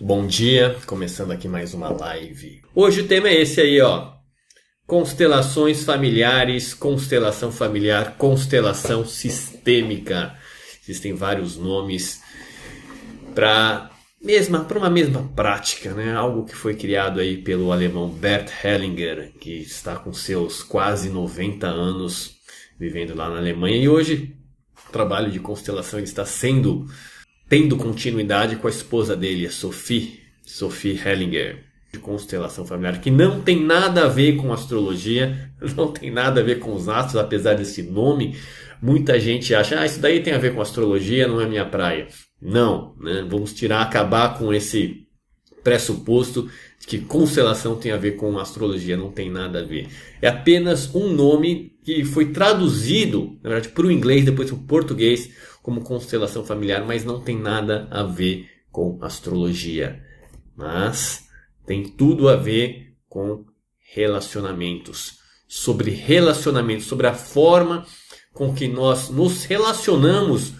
Bom dia, começando aqui mais uma live. Hoje o tema é esse aí, ó. Constelações familiares, constelação familiar, constelação sistêmica. Existem vários nomes para mesma para uma mesma prática, né? Algo que foi criado aí pelo alemão Bert Hellinger, que está com seus quase 90 anos vivendo lá na Alemanha e hoje o trabalho de constelação está sendo tendo continuidade com a esposa dele, a Sophie, Sophie Hellinger, de constelação familiar, que não tem nada a ver com astrologia, não tem nada a ver com os astros, apesar desse nome. Muita gente acha, ah, isso daí tem a ver com astrologia, não é minha praia. Não, né? vamos tirar, acabar com esse pressuposto de que constelação tem a ver com astrologia, não tem nada a ver. É apenas um nome que foi traduzido, na verdade, para o inglês, depois para o português, como constelação familiar, mas não tem nada a ver com astrologia. Mas tem tudo a ver com relacionamentos. Sobre relacionamentos, sobre a forma com que nós nos relacionamos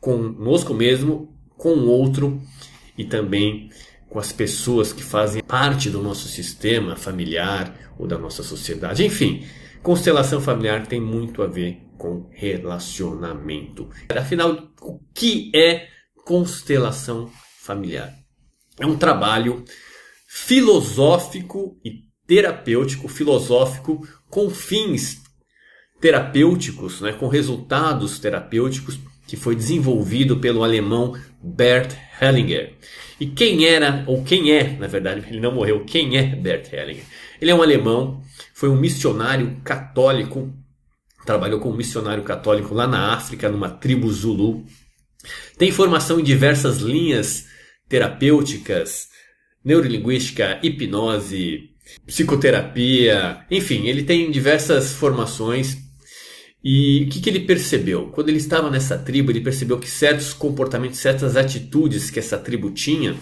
conosco mesmo, com o outro e também com as pessoas que fazem parte do nosso sistema familiar ou da nossa sociedade. Enfim, constelação familiar tem muito a ver com relacionamento. Afinal, o que é constelação familiar? É um trabalho filosófico e terapêutico, filosófico com fins terapêuticos, né, com resultados terapêuticos que foi desenvolvido pelo alemão Bert Hellinger. E quem era, ou quem é, na verdade, ele não morreu, quem é Bert Hellinger? Ele é um alemão, foi um missionário católico, trabalhou como missionário católico lá na África, numa tribo Zulu. Tem formação em diversas linhas terapêuticas, neurolinguística, hipnose, psicoterapia, enfim, ele tem diversas formações e o que, que ele percebeu? Quando ele estava nessa tribo, ele percebeu que certos comportamentos, certas atitudes que essa tribo tinha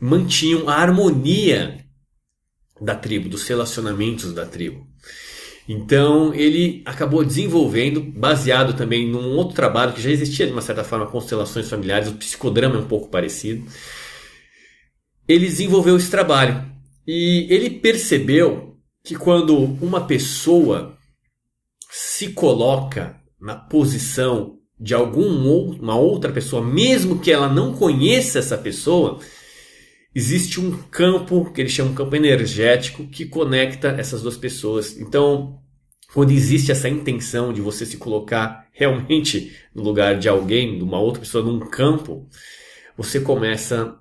mantinham a harmonia da tribo, dos relacionamentos da tribo. Então ele acabou desenvolvendo, baseado também num outro trabalho que já existia de uma certa forma, constelações familiares, o psicodrama é um pouco parecido. Ele desenvolveu esse trabalho e ele percebeu que quando uma pessoa se coloca na posição de alguma outra pessoa, mesmo que ela não conheça essa pessoa, existe um campo que ele chama de campo energético que conecta essas duas pessoas. Então, quando existe essa intenção de você se colocar realmente no lugar de alguém, de uma outra pessoa, num campo, você começa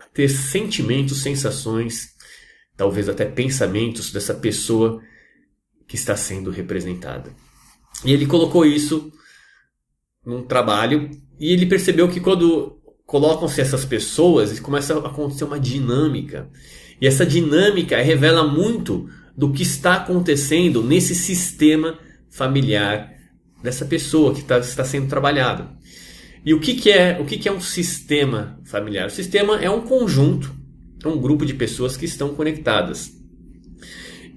a ter sentimentos, sensações, talvez até pensamentos dessa pessoa que está sendo representada. E ele colocou isso num trabalho e ele percebeu que quando colocam-se essas pessoas, começa a acontecer uma dinâmica. E essa dinâmica revela muito do que está acontecendo nesse sistema familiar dessa pessoa que está, está sendo trabalhada. E o que, que é o que, que é um sistema familiar? O sistema é um conjunto, é um grupo de pessoas que estão conectadas.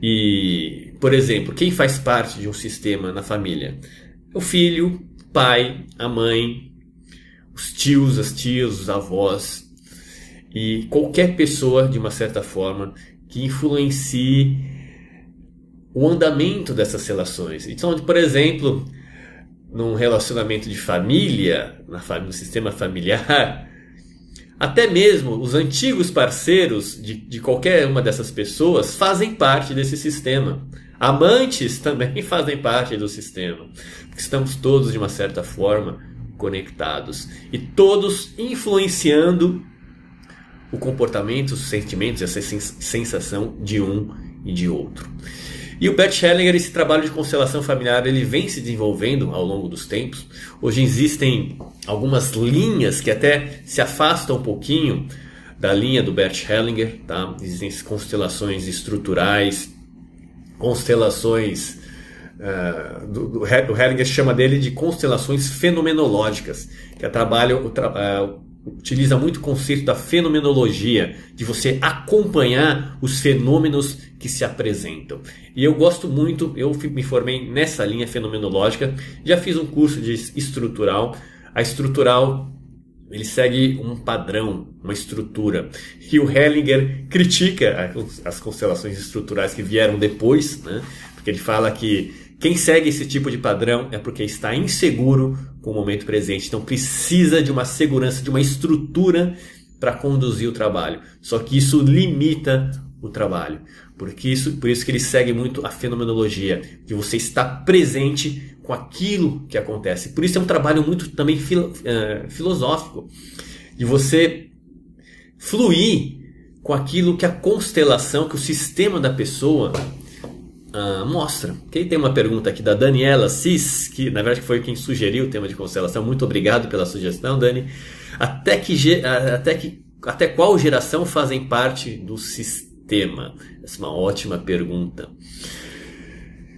E, por exemplo, quem faz parte de um sistema na família? O filho, pai, a mãe, os tios, as tias, os avós e qualquer pessoa, de uma certa forma, que influencie o andamento dessas relações. Então, por exemplo, num relacionamento de família, no sistema familiar, até mesmo os antigos parceiros de, de qualquer uma dessas pessoas fazem parte desse sistema. Amantes também fazem parte do sistema. Estamos todos, de uma certa forma, conectados. E todos influenciando o comportamento, os sentimentos, essa sensação de um e de outro. E o Bert Hellinger, esse trabalho de constelação familiar, ele vem se desenvolvendo ao longo dos tempos. Hoje existem algumas linhas que até se afastam um pouquinho da linha do Bert Hellinger, tá? Existem constelações estruturais, constelações uh, do, do, o Hellinger chama dele de constelações fenomenológicas, que é trabalho, uh, utiliza muito o conceito da fenomenologia, de você acompanhar os fenômenos que se apresentam. E eu gosto muito, eu me formei nessa linha fenomenológica, já fiz um curso de estrutural. A estrutural ele segue um padrão, uma estrutura. E o Hellinger critica as constelações estruturais que vieram depois, né? porque ele fala que quem segue esse tipo de padrão é porque está inseguro com o momento presente, então precisa de uma segurança, de uma estrutura para conduzir o trabalho. Só que isso limita o trabalho. Porque isso, por isso que ele segue muito a fenomenologia, de você estar presente com aquilo que acontece. Por isso é um trabalho muito também filo, uh, filosófico, de você fluir com aquilo que a constelação, que o sistema da pessoa uh, mostra. Okay? Tem uma pergunta aqui da Daniela Cis, que na verdade foi quem sugeriu o tema de constelação. Muito obrigado pela sugestão, Dani. Até que, até que até qual geração fazem parte do sistema? Essa é uma ótima pergunta.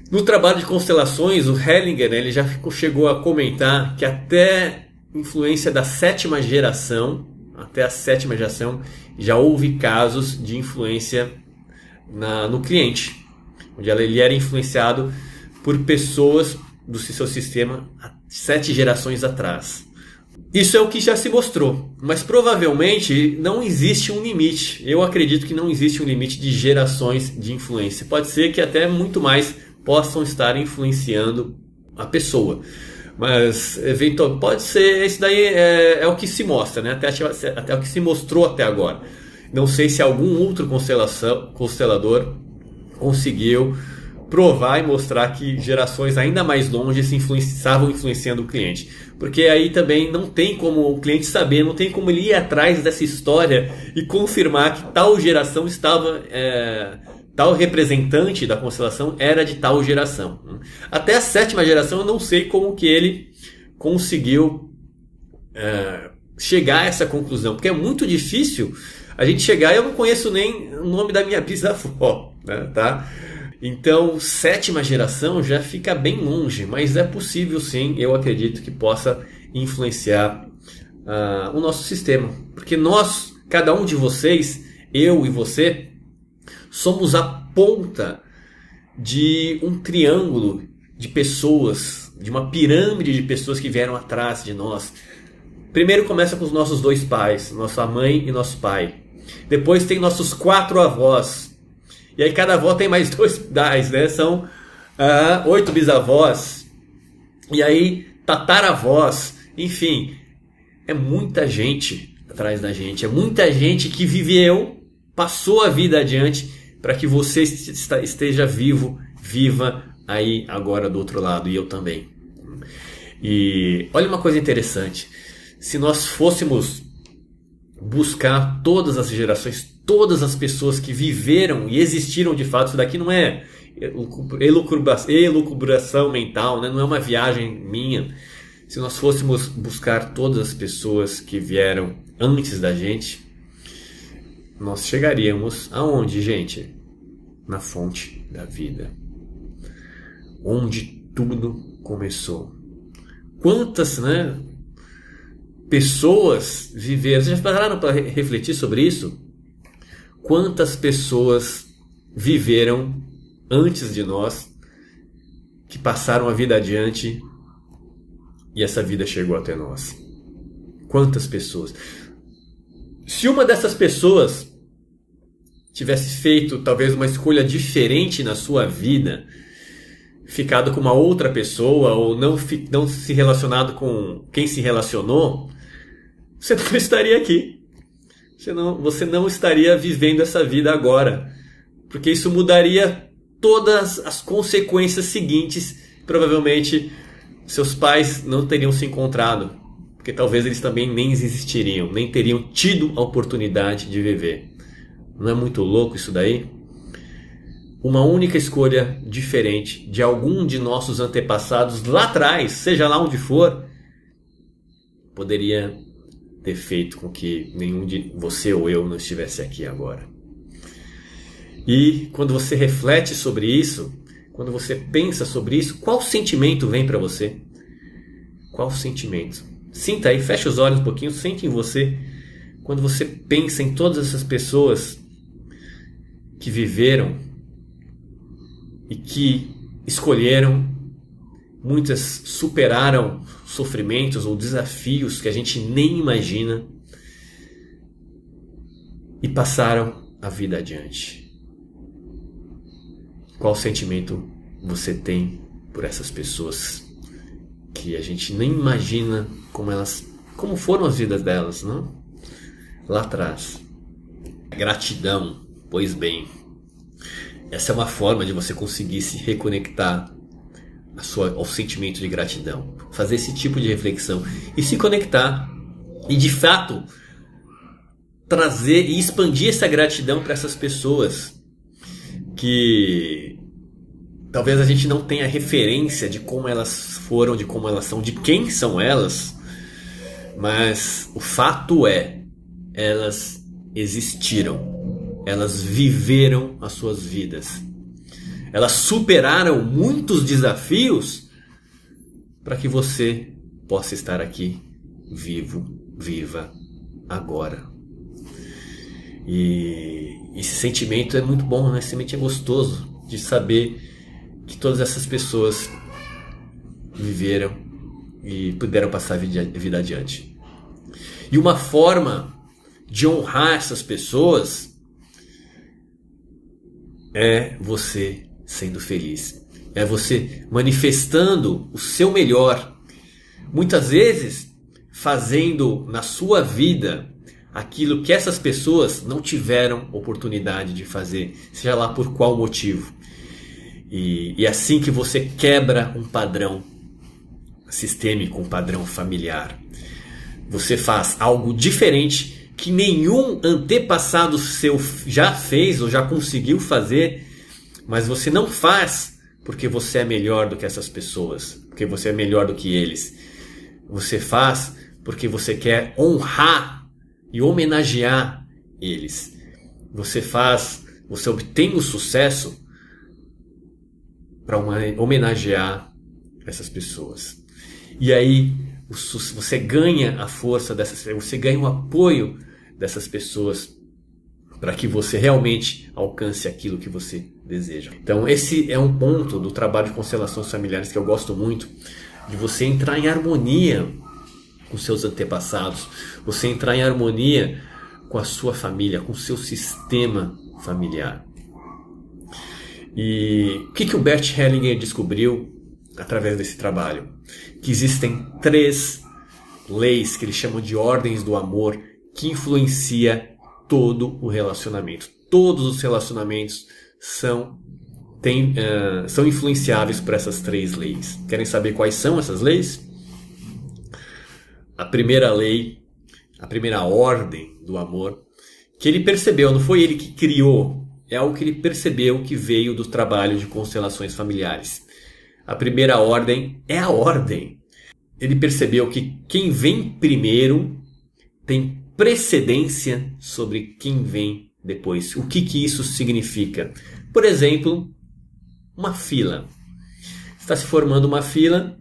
No trabalho de constelações, o Hellinger né, ele já chegou a comentar que até influência da sétima geração, até a sétima geração, já houve casos de influência na, no cliente, onde ele era influenciado por pessoas do seu sistema sete gerações atrás. Isso é o que já se mostrou, mas provavelmente não existe um limite. Eu acredito que não existe um limite de gerações de influência. Pode ser que até muito mais possam estar influenciando a pessoa. Mas eventualmente pode ser, esse daí é, é o que se mostra, né? até, até o que se mostrou até agora. Não sei se algum outro constelação, constelador conseguiu provar e mostrar que gerações ainda mais longe se estavam influenciando o cliente. Porque aí também não tem como o cliente saber, não tem como ele ir atrás dessa história e confirmar que tal geração estava. É, tal representante da constelação era de tal geração. Até a sétima geração eu não sei como que ele conseguiu é, chegar a essa conclusão, porque é muito difícil a gente chegar. Eu não conheço nem o nome da minha bisavó, né, tá? Então, sétima geração já fica bem longe, mas é possível sim, eu acredito que possa influenciar uh, o nosso sistema. Porque nós, cada um de vocês, eu e você, somos a ponta de um triângulo de pessoas, de uma pirâmide de pessoas que vieram atrás de nós. Primeiro começa com os nossos dois pais, nossa mãe e nosso pai. Depois tem nossos quatro avós. E aí cada avó tem mais dois pais, né? São uh, oito bisavós. E aí tataravós. Enfim, é muita gente atrás da gente. É muita gente que viveu, passou a vida adiante para que você esteja vivo, viva aí agora do outro lado e eu também. E olha uma coisa interessante: se nós fôssemos buscar todas as gerações, todas as pessoas que viveram e existiram de fato, isso daqui não é elucubração mental, né? não é uma viagem minha. Se nós fôssemos buscar todas as pessoas que vieram antes da gente, nós chegaríamos aonde, gente? Na fonte da vida. Onde tudo começou. Quantas, né? Pessoas viveram. Vocês já pararam para refletir sobre isso? Quantas pessoas viveram antes de nós que passaram a vida adiante e essa vida chegou até nós? Quantas pessoas? Se uma dessas pessoas tivesse feito talvez uma escolha diferente na sua vida, ficado com uma outra pessoa ou não, não se relacionado com quem se relacionou, você não estaria aqui. Você não, você não estaria vivendo essa vida agora. Porque isso mudaria todas as consequências seguintes. Provavelmente seus pais não teriam se encontrado. Porque talvez eles também nem existiriam, nem teriam tido a oportunidade de viver. Não é muito louco isso daí? Uma única escolha diferente de algum de nossos antepassados lá atrás, seja lá onde for, poderia ter feito com que nenhum de você ou eu não estivesse aqui agora. E quando você reflete sobre isso, quando você pensa sobre isso, qual sentimento vem para você? Qual sentimento? Sinta aí, fecha os olhos um pouquinho, sente em você. Quando você pensa em todas essas pessoas que viveram e que escolheram, muitas superaram sofrimentos ou desafios que a gente nem imagina e passaram a vida adiante. Qual sentimento você tem por essas pessoas que a gente nem imagina como elas, como foram as vidas delas, não? Lá atrás. Gratidão, pois bem. Essa é uma forma de você conseguir se reconectar sua, ao sentimento de gratidão. Fazer esse tipo de reflexão e se conectar. E de fato, trazer e expandir essa gratidão para essas pessoas que talvez a gente não tenha referência de como elas foram, de como elas são, de quem são elas, mas o fato é, elas existiram, elas viveram as suas vidas, elas superaram muitos desafios para que você possa estar aqui vivo, viva agora. E esse sentimento é muito bom, né? Esse sentimento é gostoso de saber que todas essas pessoas viveram e puderam passar a vida adiante. E uma forma de honrar essas pessoas é você sendo feliz. É você manifestando o seu melhor. Muitas vezes fazendo na sua vida aquilo que essas pessoas não tiveram oportunidade de fazer, seja lá por qual motivo. E, e assim que você quebra um padrão sistêmico, um padrão familiar, você faz algo diferente que nenhum antepassado seu já fez ou já conseguiu fazer, mas você não faz porque você é melhor do que essas pessoas, porque você é melhor do que eles. Você faz porque você quer honrar e homenagear eles. Você faz, você obtém o sucesso para homenagear essas pessoas. E aí você ganha a força dessas, você ganha o apoio dessas pessoas para que você realmente alcance aquilo que você deseja. Então esse é um ponto do trabalho de constelações familiares que eu gosto muito, de você entrar em harmonia com seus antepassados, você entrar em harmonia com a sua família, com o seu sistema familiar. E o que, que o Bert Hellinger descobriu através desse trabalho? Que existem três leis que ele chama de ordens do amor que influencia todo o relacionamento. Todos os relacionamentos são, tem, uh, são influenciáveis por essas três leis. Querem saber quais são essas leis? a primeira lei, a primeira ordem do amor, que ele percebeu, não foi ele que criou, é algo que ele percebeu que veio do trabalho de constelações familiares. A primeira ordem é a ordem. Ele percebeu que quem vem primeiro tem precedência sobre quem vem depois. O que, que isso significa? Por exemplo, uma fila. Está se formando uma fila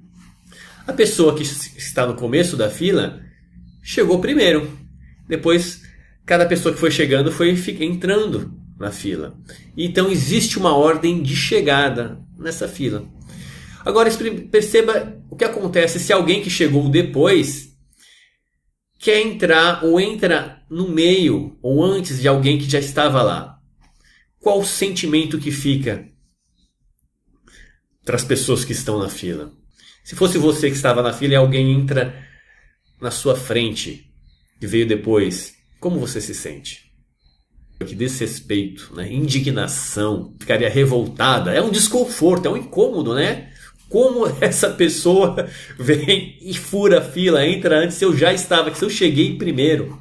a pessoa que está no começo da fila chegou primeiro. Depois, cada pessoa que foi chegando foi entrando na fila. Então existe uma ordem de chegada nessa fila. Agora perceba o que acontece se alguém que chegou depois quer entrar ou entra no meio ou antes de alguém que já estava lá. Qual o sentimento que fica para as pessoas que estão na fila? Se fosse você que estava na fila e alguém entra na sua frente e veio depois, como você se sente? Que desrespeito, né? indignação, ficaria revoltada. É um desconforto, é um incômodo, né? Como essa pessoa vem e fura a fila, entra antes, se eu já estava, se eu cheguei primeiro.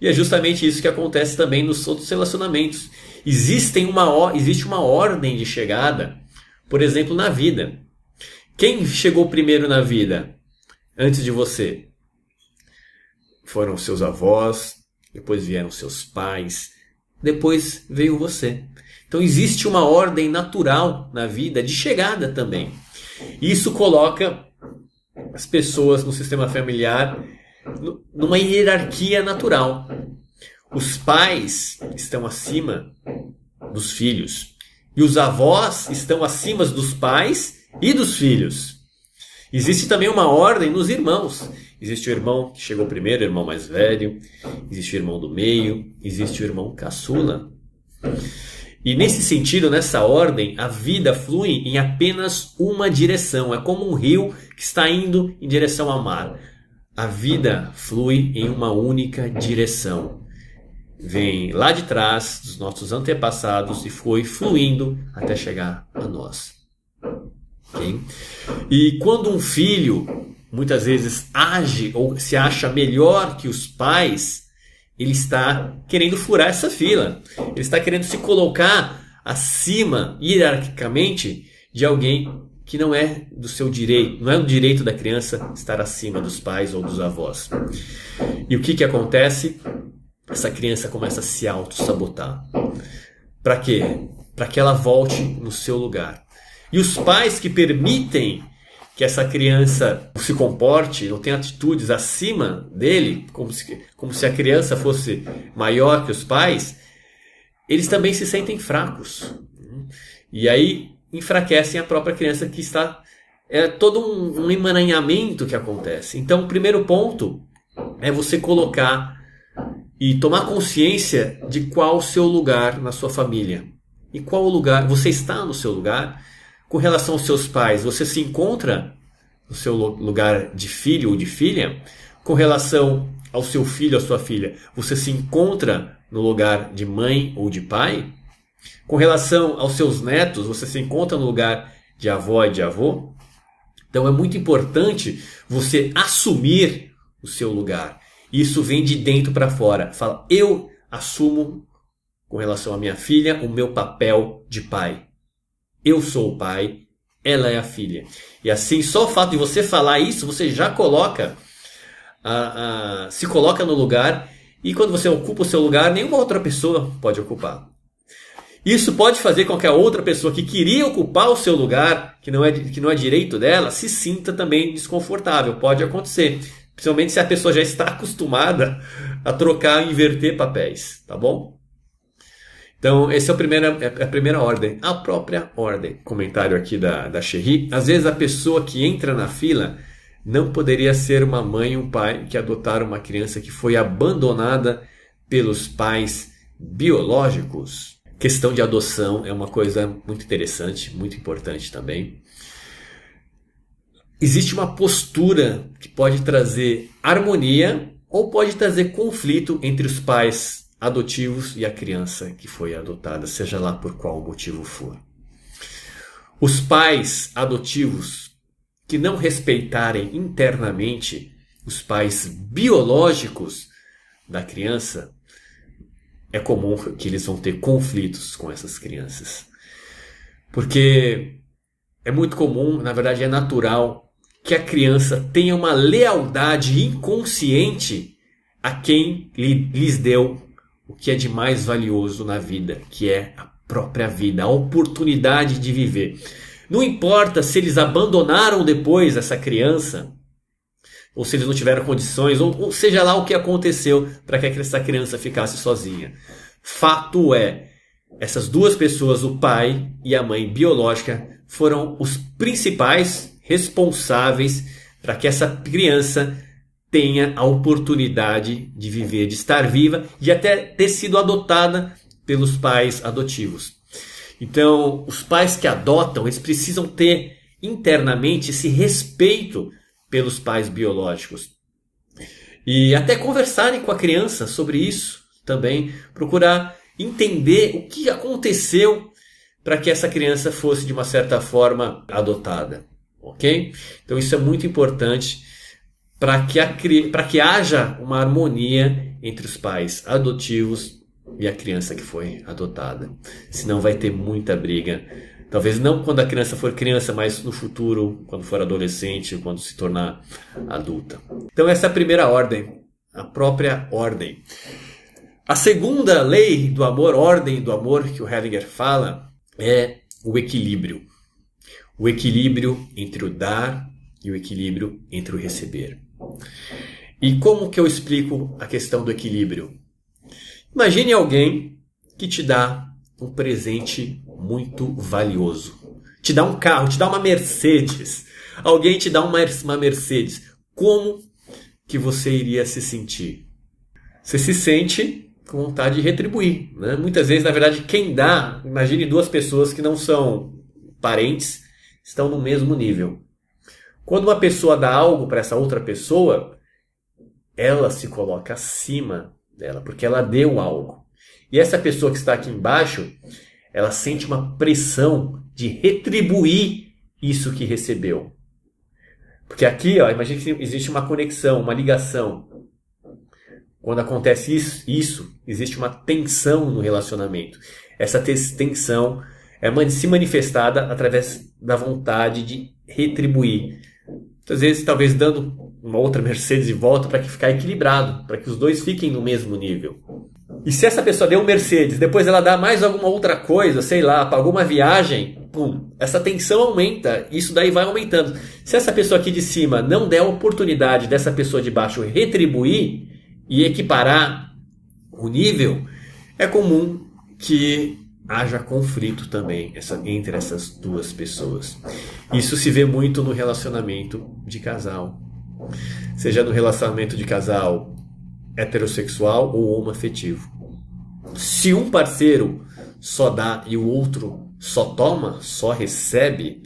E é justamente isso que acontece também nos outros relacionamentos. Existem uma, existe uma ordem de chegada, por exemplo, na vida. Quem chegou primeiro na vida antes de você? Foram seus avós, depois vieram seus pais, depois veio você. Então existe uma ordem natural na vida de chegada também. Isso coloca as pessoas no sistema familiar numa hierarquia natural. Os pais estão acima dos filhos e os avós estão acima dos pais e dos filhos. Existe também uma ordem nos irmãos. Existe o irmão que chegou primeiro, o irmão mais velho, existe o irmão do meio, existe o irmão caçula. E nesse sentido, nessa ordem, a vida flui em apenas uma direção. É como um rio que está indo em direção ao mar. A vida flui em uma única direção. Vem lá de trás dos nossos antepassados e foi fluindo até chegar a nós. Okay? E quando um filho muitas vezes age ou se acha melhor que os pais, ele está querendo furar essa fila. Ele está querendo se colocar acima, hierarquicamente, de alguém que não é do seu direito, não é do direito da criança estar acima dos pais ou dos avós. E o que, que acontece? Essa criança começa a se auto-sabotar. Para quê? Para que ela volte no seu lugar. E os pais que permitem que essa criança se comporte ou tenha atitudes acima dele, como se, como se a criança fosse maior que os pais, eles também se sentem fracos. E aí enfraquecem a própria criança que está. É todo um, um emaranhamento que acontece. Então, o primeiro ponto é você colocar e tomar consciência de qual o seu lugar na sua família. E qual o lugar, você está no seu lugar com relação aos seus pais, você se encontra no seu lugar de filho ou de filha? Com relação ao seu filho ou sua filha, você se encontra no lugar de mãe ou de pai? Com relação aos seus netos, você se encontra no lugar de avó e de avô? Então é muito importante você assumir o seu lugar. Isso vem de dentro para fora. Fala, eu assumo com relação à minha filha o meu papel de pai. Eu sou o pai, ela é a filha. E assim, só o fato de você falar isso, você já coloca, se coloca no lugar, e quando você ocupa o seu lugar, nenhuma outra pessoa pode ocupar. Isso pode fazer com que a outra pessoa que queria ocupar o seu lugar, que não é, que não é direito dela, se sinta também desconfortável. Pode acontecer. Principalmente se a pessoa já está acostumada a trocar inverter papéis, tá bom? Então, essa é a primeira, é a primeira ordem. A própria ordem. Comentário aqui da, da Sherry. Às vezes a pessoa que entra na fila não poderia ser uma mãe ou um pai que adotaram uma criança que foi abandonada pelos pais biológicos. Questão de adoção é uma coisa muito interessante, muito importante também. Existe uma postura que pode trazer harmonia ou pode trazer conflito entre os pais adotivos e a criança que foi adotada, seja lá por qual motivo for. Os pais adotivos que não respeitarem internamente os pais biológicos da criança, é comum que eles vão ter conflitos com essas crianças. Porque é muito comum, na verdade é natural, que a criança tenha uma lealdade inconsciente a quem lhes deu o que é de mais valioso na vida, que é a própria vida, a oportunidade de viver. Não importa se eles abandonaram depois essa criança, ou se eles não tiveram condições, ou, ou seja lá o que aconteceu para que essa criança ficasse sozinha. Fato é, essas duas pessoas, o pai e a mãe biológica, foram os principais responsáveis para que essa criança tenha a oportunidade de viver, de estar viva, de até ter sido adotada pelos pais adotivos. Então, os pais que adotam, eles precisam ter internamente esse respeito pelos pais biológicos. E até conversarem com a criança sobre isso também, procurar entender o que aconteceu para que essa criança fosse de uma certa forma adotada, OK? Então isso é muito importante para que, que haja uma harmonia entre os pais adotivos e a criança que foi adotada. Senão vai ter muita briga. Talvez não quando a criança for criança, mas no futuro, quando for adolescente, quando se tornar adulta. Então essa é a primeira ordem, a própria ordem. A segunda lei do amor, ordem do amor que o Hellinger fala, é o equilíbrio. O equilíbrio entre o dar e o equilíbrio entre o receber. E como que eu explico a questão do equilíbrio? Imagine alguém que te dá um presente muito valioso. te dá um carro, te dá uma Mercedes, alguém te dá uma, Mercedes, como que você iria se sentir? Você se sente com vontade de retribuir. Né? Muitas vezes, na verdade, quem dá, imagine duas pessoas que não são parentes, estão no mesmo nível. Quando uma pessoa dá algo para essa outra pessoa, ela se coloca acima dela, porque ela deu algo. E essa pessoa que está aqui embaixo, ela sente uma pressão de retribuir isso que recebeu. Porque aqui, ó, imagine que existe uma conexão, uma ligação. Quando acontece isso, isso, existe uma tensão no relacionamento. Essa tensão é se manifestada através da vontade de retribuir. Às vezes, talvez dando uma outra Mercedes de volta para que ficar equilibrado, para que os dois fiquem no mesmo nível. E se essa pessoa deu um Mercedes, depois ela dá mais alguma outra coisa, sei lá, pagou uma viagem, pum, essa tensão aumenta, isso daí vai aumentando. Se essa pessoa aqui de cima não der a oportunidade dessa pessoa de baixo retribuir e equiparar o nível, é comum que haja conflito também essa, entre essas duas pessoas. Isso se vê muito no relacionamento de casal. Seja no relacionamento de casal heterossexual ou homoafetivo. Se um parceiro só dá e o outro só toma, só recebe,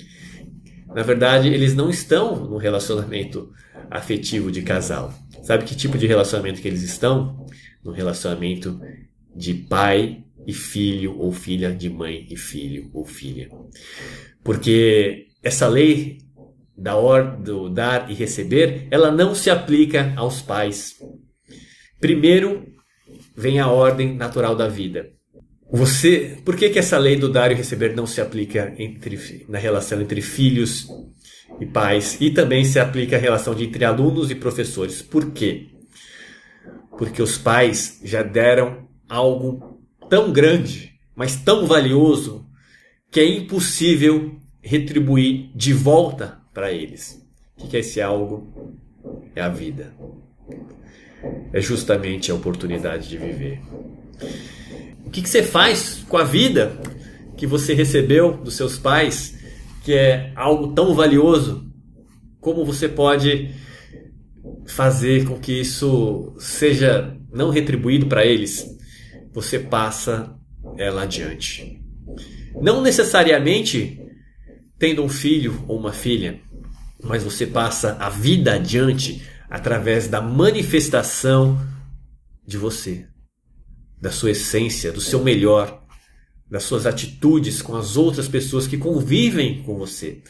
na verdade eles não estão no relacionamento afetivo de casal. Sabe que tipo de relacionamento que eles estão? No relacionamento de pai e filho ou filha, de mãe e filho ou filha. Porque essa lei da ordem do dar e receber, ela não se aplica aos pais. Primeiro vem a ordem natural da vida. Você, por que, que essa lei do dar e receber não se aplica entre, na relação entre filhos e pais e também se aplica a relação de entre alunos e professores? Por quê? Porque os pais já deram algo tão grande, mas tão valioso, que é impossível retribuir de volta para eles. O que é esse algo? É a vida. É justamente a oportunidade de viver. O que, você faz com a vida que você recebeu dos seus pais, que é algo tão valioso? Como você pode fazer com que isso seja não retribuído para eles? Você passa ela adiante. Não necessariamente tendo um filho ou uma filha, mas você passa a vida adiante através da manifestação de você, da sua essência, do seu melhor, das suas atitudes com as outras pessoas que convivem com você.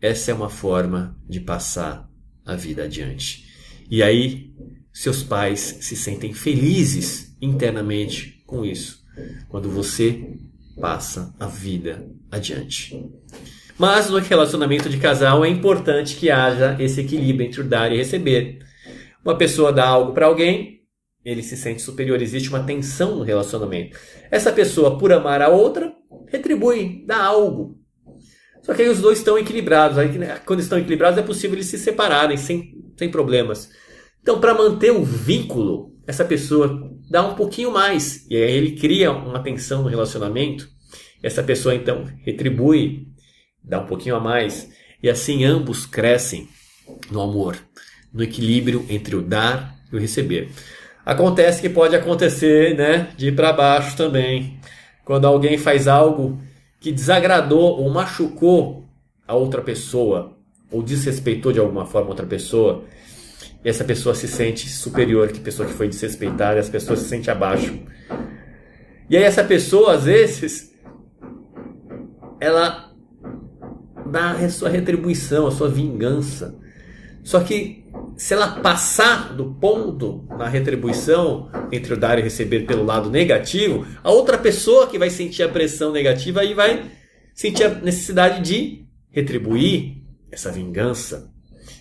Essa é uma forma de passar a vida adiante. E aí, seus pais se sentem felizes internamente com isso, quando você passa a vida adiante. Mas no relacionamento de casal é importante que haja esse equilíbrio entre o dar e receber. Uma pessoa dá algo para alguém, ele se sente superior, existe uma tensão no relacionamento. Essa pessoa, por amar a outra, retribui, dá algo. Só que aí os dois estão equilibrados. Aí, quando estão equilibrados, é possível eles se separarem sem, sem problemas. Então, para manter o vínculo, essa pessoa dá um pouquinho mais. E aí ele cria uma tensão no relacionamento. Essa pessoa, então, retribui dá um pouquinho a mais, e assim ambos crescem no amor, no equilíbrio entre o dar e o receber. Acontece que pode acontecer, né, de ir para baixo também, quando alguém faz algo que desagradou ou machucou a outra pessoa, ou desrespeitou de alguma forma outra pessoa, essa pessoa se sente superior que a pessoa que foi desrespeitada, essa pessoa se sente abaixo. E aí essa pessoa, às vezes, ela dá a sua retribuição, a sua vingança. Só que se ela passar do ponto na retribuição entre o dar e receber pelo lado negativo, a outra pessoa que vai sentir a pressão negativa aí vai sentir a necessidade de retribuir essa vingança.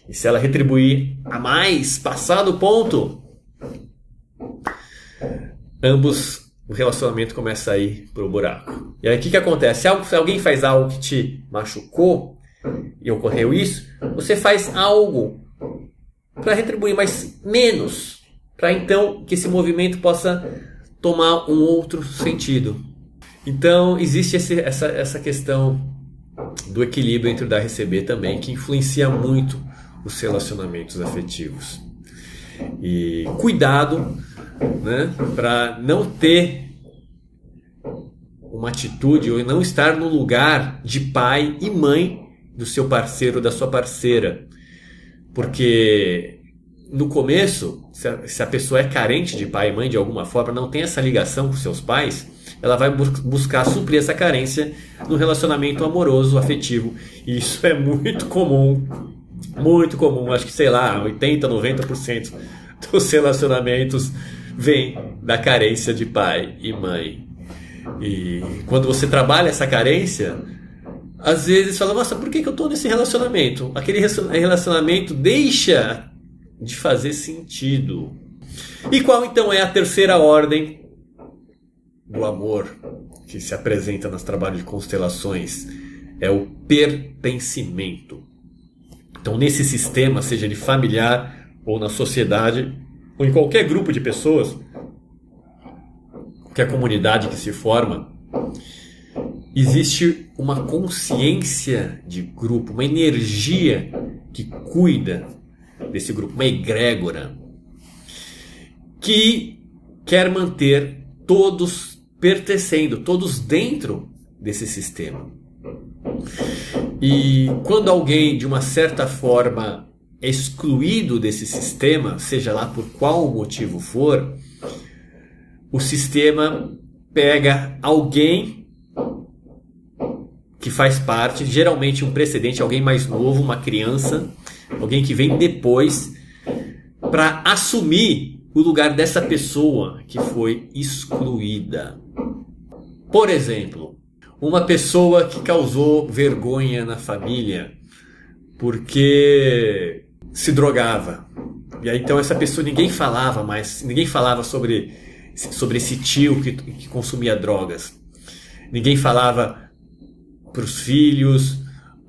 E se ela retribuir a mais, passar do ponto, ambos o relacionamento começa a ir pro buraco. E aí o que, que acontece? Se alguém faz algo que te machucou e ocorreu isso, você faz algo para retribuir, mas menos, para então que esse movimento possa tomar um outro sentido. Então existe esse, essa, essa questão do equilíbrio entre o dar e receber também, que influencia muito os relacionamentos afetivos. E cuidado né, para não ter uma atitude ou não estar no lugar de pai e mãe do seu parceiro ou da sua parceira. Porque no começo, se a, pessoa é carente de pai e mãe de alguma forma, não tem essa ligação com seus pais, ela vai bus buscar suprir essa carência no relacionamento amoroso, afetivo. E isso é muito comum, muito comum. Acho que, sei lá, 80, 90% dos relacionamentos vem da carência de pai e mãe. E quando você trabalha essa carência, às vezes fala, nossa, por que, que eu estou nesse relacionamento? Aquele relacionamento deixa de fazer sentido. E qual então é a terceira ordem do amor que se apresenta nos trabalhos de constelações? É o pertencimento. Então, nesse sistema, seja ele familiar ou na sociedade, ou em qualquer grupo de pessoas, qualquer comunidade que se forma, existe uma consciência de grupo, uma energia que cuida desse grupo, uma egrégora, que quer manter todos pertencendo, todos dentro desse sistema. E quando alguém, de uma certa forma, é excluído desse sistema, seja lá por qual motivo for, o sistema pega alguém que faz parte, geralmente um precedente, alguém mais novo, uma criança, alguém que vem depois, para assumir o lugar dessa pessoa que foi excluída. Por exemplo, uma pessoa que causou vergonha na família porque se drogava. E aí então essa pessoa ninguém falava mais, ninguém falava sobre, sobre esse tio que, que consumia drogas. Ninguém falava para os filhos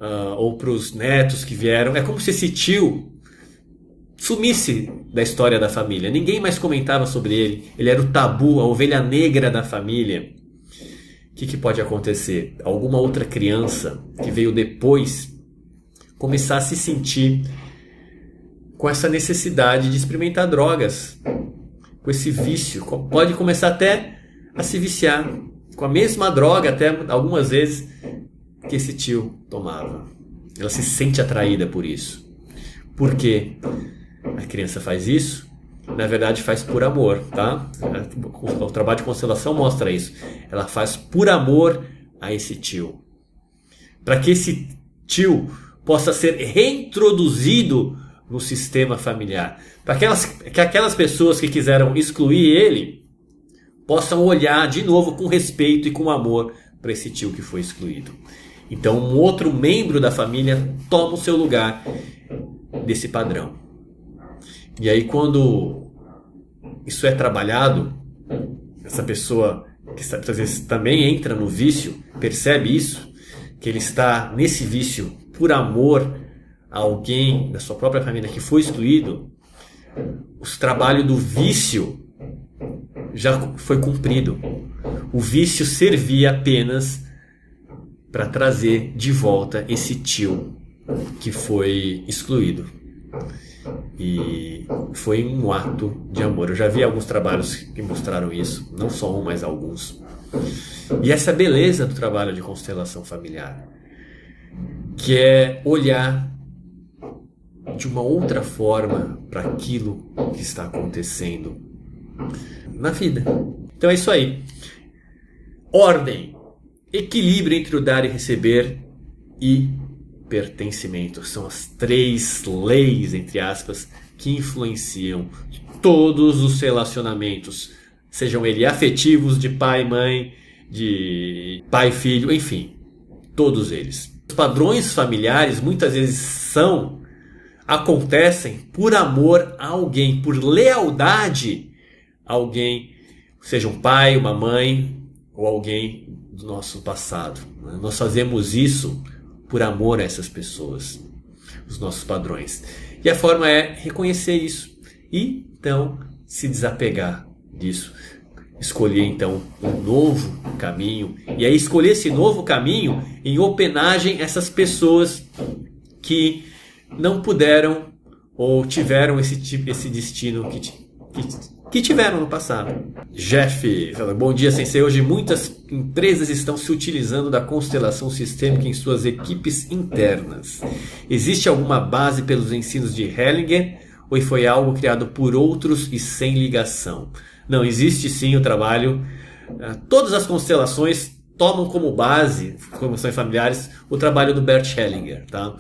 uh, ou para os netos que vieram. É como se esse tio sumisse da história da família. Ninguém mais comentava sobre ele. Ele era o tabu, a ovelha negra da família. O que, que pode acontecer? Alguma outra criança que veio depois começar a se sentir com essa necessidade de experimentar drogas, com esse vício. Pode começar até a se viciar com a mesma droga, até algumas vezes que esse tio tomava. Ela se sente atraída por isso. Por quê? A criança faz isso, na verdade faz por amor, tá? O trabalho de constelação mostra isso. Ela faz por amor a esse tio. Para que esse tio possa ser reintroduzido no sistema familiar. Para aquelas, que aquelas pessoas que quiseram excluir ele possam olhar de novo com respeito e com amor para esse tio que foi excluído. Então, um outro membro da família toma o seu lugar desse padrão. E aí, quando isso é trabalhado, essa pessoa que às vezes também entra no vício, percebe isso, que ele está nesse vício por amor a alguém da sua própria família que foi excluído, o trabalho do vício já foi cumprido. O vício servia apenas para trazer de volta esse tio que foi excluído. E foi um ato de amor. Eu já vi alguns trabalhos que mostraram isso, não só um, mas alguns. E essa beleza do trabalho de constelação familiar, que é olhar de uma outra forma para aquilo que está acontecendo na vida. Então é isso aí. Ordem equilíbrio entre o dar e receber e pertencimento. São as três leis, entre aspas, que influenciam todos os relacionamentos, sejam eles afetivos de pai e mãe, de pai e filho, enfim, todos eles. Os padrões familiares muitas vezes são acontecem por amor a alguém, por lealdade a alguém, seja um pai, uma mãe ou alguém do nosso passado. Nós fazemos isso por amor a essas pessoas, os nossos padrões. E a forma é reconhecer isso e então se desapegar disso. escolher então um novo caminho e aí escolher esse novo caminho em homenagem a essas pessoas que não puderam ou tiveram esse tipo esse destino que, que, que tiveram no passado. Jeff, bom dia, sensei. Hoje muitas empresas estão se utilizando da constelação sistêmica em suas equipes internas. Existe alguma base pelos ensinos de Hellinger ou foi algo criado por outros e sem ligação? Não, existe sim o trabalho. Eh, todas as constelações tomam como base, constelações familiares, o trabalho do Bert Hellinger. Tá?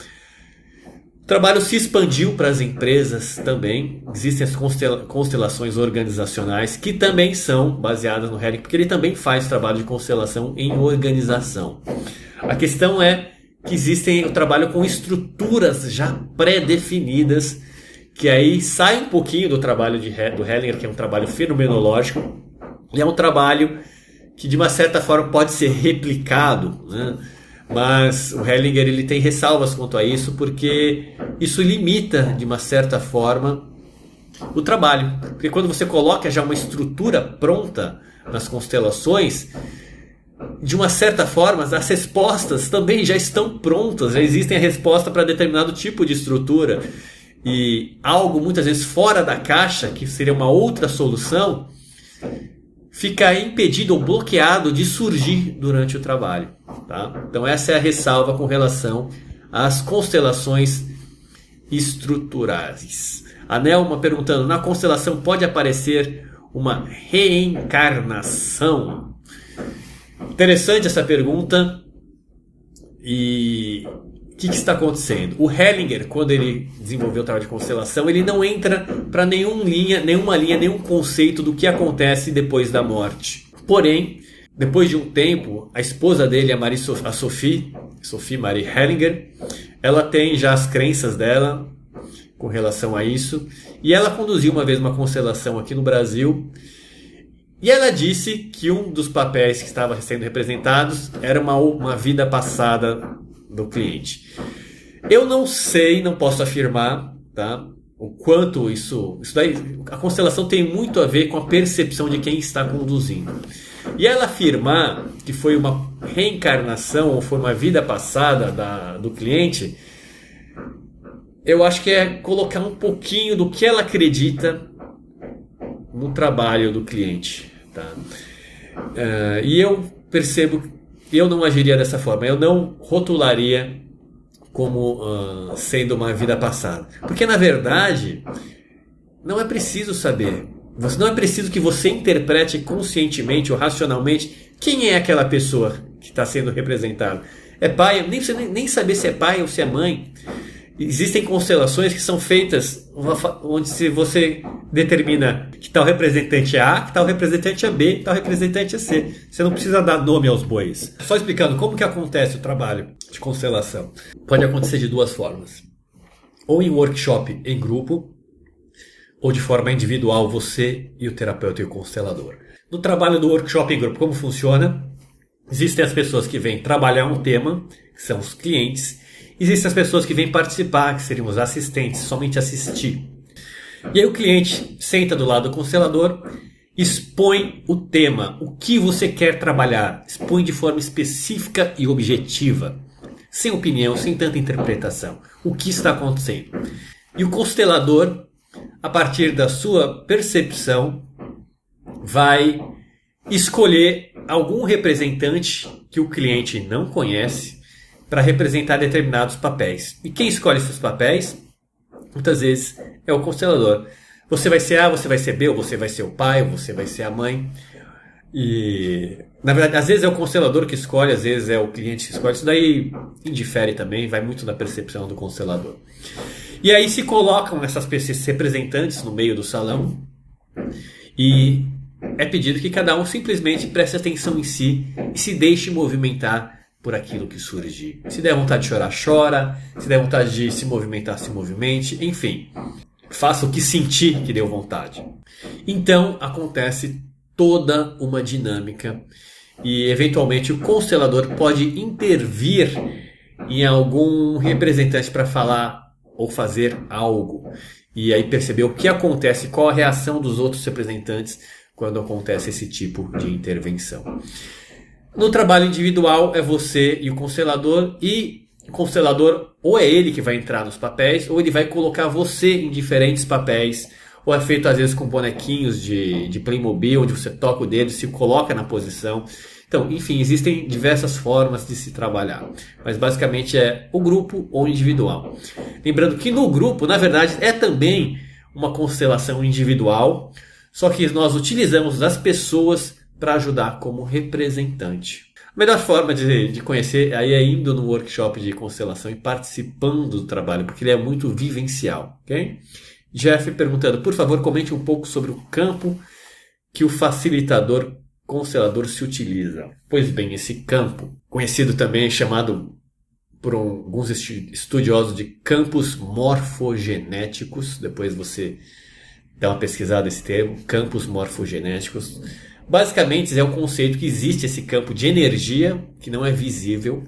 O trabalho se expandiu para as empresas também. Existem as constelações organizacionais que também são baseadas no Hellinger, porque ele também faz trabalho de constelação em organização. A questão é que existem o trabalho com estruturas já pré-definidas que aí sai um pouquinho do trabalho de, do Hellinger, que é um trabalho fenomenológico, e é um trabalho que de uma certa forma pode ser replicado, né? Mas o Hellinger ele tem ressalvas quanto a isso, porque isso limita de uma certa forma o trabalho. Porque quando você coloca já uma estrutura pronta nas constelações, de uma certa forma, as respostas também já estão prontas, já existem a resposta para determinado tipo de estrutura e algo muitas vezes fora da caixa, que seria uma outra solução, fica impedido ou bloqueado de surgir durante o trabalho. Tá? Então, essa é a ressalva com relação às constelações estruturais. A Nelma perguntando: na constelação pode aparecer uma reencarnação? Interessante essa pergunta. E que, que, está acontecendo? O Hellinger, quando ele desenvolveu o trabalho de constelação, ele não entra para nenhum linha, nenhuma linha, nenhum conceito do que acontece depois da morte. Porém, depois de um tempo, a esposa dele, a, Marie a Sophie, Sophie Marie Hellinger, ela tem já as crenças dela com relação a isso. E ela conduziu uma vez uma constelação aqui no Brasil. E ela disse que um dos papéis que estava sendo representados era uma, uma vida passada do cliente. Eu não sei, não posso afirmar, tá? O quanto isso, isso daí, a constelação tem muito a ver com a percepção de quem está conduzindo. E ela afirmar que foi uma reencarnação ou foi uma vida passada da, do cliente, eu acho que é colocar um pouquinho do que ela acredita no trabalho do cliente, tá? Uh, e eu percebo eu não agiria dessa forma. Eu não rotularia como uh, sendo uma vida passada. Porque na verdade, não é preciso saber. Não é preciso que você interprete conscientemente ou racionalmente quem é aquela pessoa que está sendo representada. É pai, nem, nem saber se é pai ou se é mãe. Existem constelações que são feitas onde se você determina que tal representante é A, que tal representante é B, que tal representante é C. Você não precisa dar nome aos bois. Só explicando como que acontece o trabalho de constelação. Pode acontecer de duas formas. Ou em workshop em grupo, ou de forma individual, você e o terapeuta e o constelador. No trabalho do workshop em grupo, como funciona? Existem as pessoas que vêm trabalhar um tema, que são os clientes, Existem as pessoas que vêm participar, que seriam os assistentes, somente assistir. E aí o cliente senta do lado do constelador, expõe o tema, o que você quer trabalhar, expõe de forma específica e objetiva, sem opinião, sem tanta interpretação, o que está acontecendo. E o constelador, a partir da sua percepção, vai escolher algum representante que o cliente não conhece para representar determinados papéis. E quem escolhe esses papéis? Muitas vezes é o constelador. Você vai ser A, você vai ser B, ou você vai ser o pai, ou você vai ser a mãe. E na verdade, às vezes é o constelador que escolhe, às vezes é o cliente que escolhe. Isso daí indifere também, vai muito da percepção do constelador. E aí se colocam essas esses representantes no meio do salão e é pedido que cada um simplesmente preste atenção em si e se deixe movimentar por aquilo que surge. Se der vontade de chorar, chora. Se der vontade de se movimentar, se movimente. Enfim, faça o que sentir que deu vontade. Então acontece toda uma dinâmica e eventualmente o constelador pode intervir em algum representante para falar ou fazer algo e aí perceber o que acontece, qual a reação dos outros representantes quando acontece esse tipo de intervenção. No trabalho individual é você e o constelador e o constelador ou é ele que vai entrar nos papéis ou ele vai colocar você em diferentes papéis ou é feito às vezes com bonequinhos de, de Playmobil onde você toca o dedo se coloca na posição. Então, enfim, existem diversas formas de se trabalhar, mas basicamente é o grupo ou individual. Lembrando que no grupo, na verdade, é também uma constelação individual, só que nós utilizamos as pessoas para ajudar como representante. A melhor forma de, de conhecer aí é indo no workshop de constelação e participando do trabalho, porque ele é muito vivencial, ok? Jeff perguntando, por favor, comente um pouco sobre o campo que o facilitador constelador se utiliza? Pois bem, esse campo, conhecido também chamado por alguns estudiosos de campos morfogenéticos, depois você dá uma pesquisada nesse termo, campos morfogenéticos. Basicamente é o conceito que existe esse campo de energia que não é visível,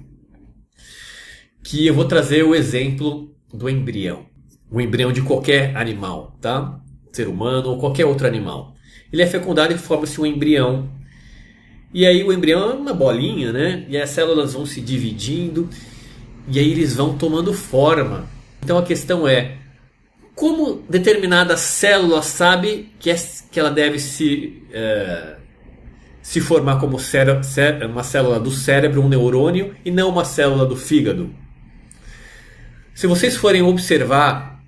que eu vou trazer o exemplo do embrião. O embrião de qualquer animal, tá? Ser humano ou qualquer outro animal. Ele é fecundado e forma-se um embrião e aí o embrião é uma bolinha, né? E as células vão se dividindo e aí eles vão tomando forma. Então a questão é como determinada célula sabe que, é, que ela deve se, é, se formar como uma célula do cérebro, um neurônio, e não uma célula do fígado. Se vocês forem observar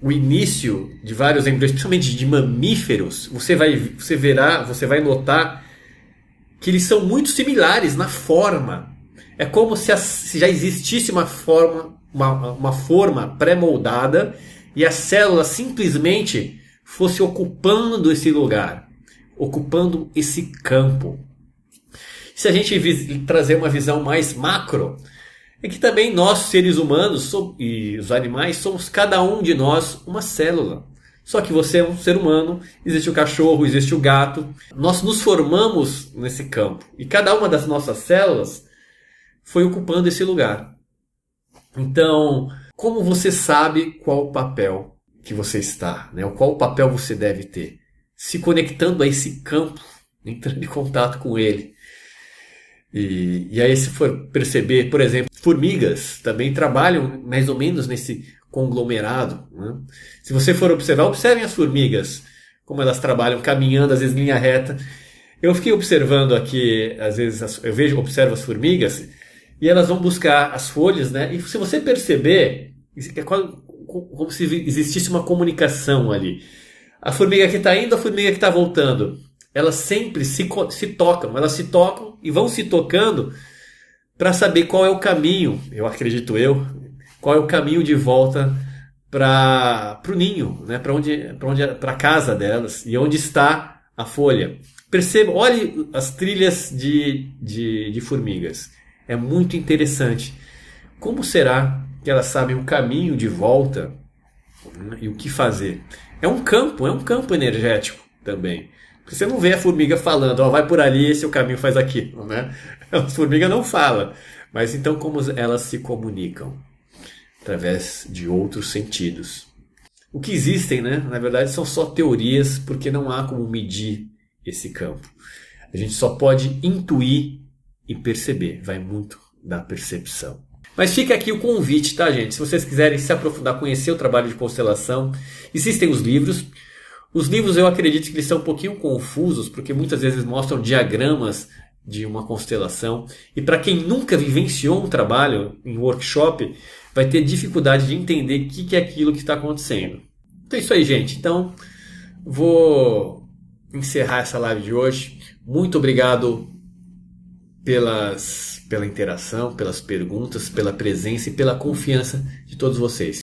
o início de vários embriões, principalmente de mamíferos, você vai, você verá, você vai notar que eles são muito similares na forma. É como se, se já existisse uma forma, uma, uma forma pré-moldada e a célula simplesmente fosse ocupando esse lugar, ocupando esse campo. Se a gente trazer uma visão mais macro, é que também nós, seres humanos e os animais, somos cada um de nós uma célula. Só que você é um ser humano, existe o cachorro, existe o gato. Nós nos formamos nesse campo e cada uma das nossas células foi ocupando esse lugar. Então, como você sabe qual o papel que você está, né? qual o papel você deve ter? Se conectando a esse campo, entrando em contato com ele. E, e aí, se for perceber, por exemplo, formigas também trabalham mais ou menos nesse conglomerado. Né? Se você for observar, observem as formigas, como elas trabalham caminhando, às vezes em linha reta. Eu fiquei observando aqui, às vezes eu vejo, observo as formigas e elas vão buscar as folhas, né? E se você perceber, é como se existisse uma comunicação ali. A formiga que está indo, a formiga que está voltando, elas sempre se, se tocam, elas se tocam e vão se tocando para saber qual é o caminho, eu acredito eu, qual é o caminho de volta para o ninho, né? para onde, onde, para casa delas e onde está a folha. Perceba, olhe as trilhas de, de, de formigas. É muito interessante. Como será que elas sabem o caminho de volta e o que fazer? É um campo, é um campo energético também. Porque você não vê a formiga falando, ó, oh, vai por ali, esse é o caminho faz aquilo, né? A formiga não fala. Mas então como elas se comunicam? através de outros sentidos. O que existem, né, na verdade, são só teorias, porque não há como medir esse campo. A gente só pode intuir e perceber, vai muito da percepção. Mas fica aqui o convite, tá, gente? Se vocês quiserem se aprofundar, conhecer o trabalho de constelação, existem os livros. Os livros eu acredito que eles são um pouquinho confusos, porque muitas vezes mostram diagramas de uma constelação. E para quem nunca vivenciou um trabalho em workshop, vai ter dificuldade de entender o que, que é aquilo que está acontecendo. Então é isso aí, gente. Então, vou encerrar essa live de hoje. Muito obrigado pelas, pela interação, pelas perguntas, pela presença e pela confiança de todos vocês.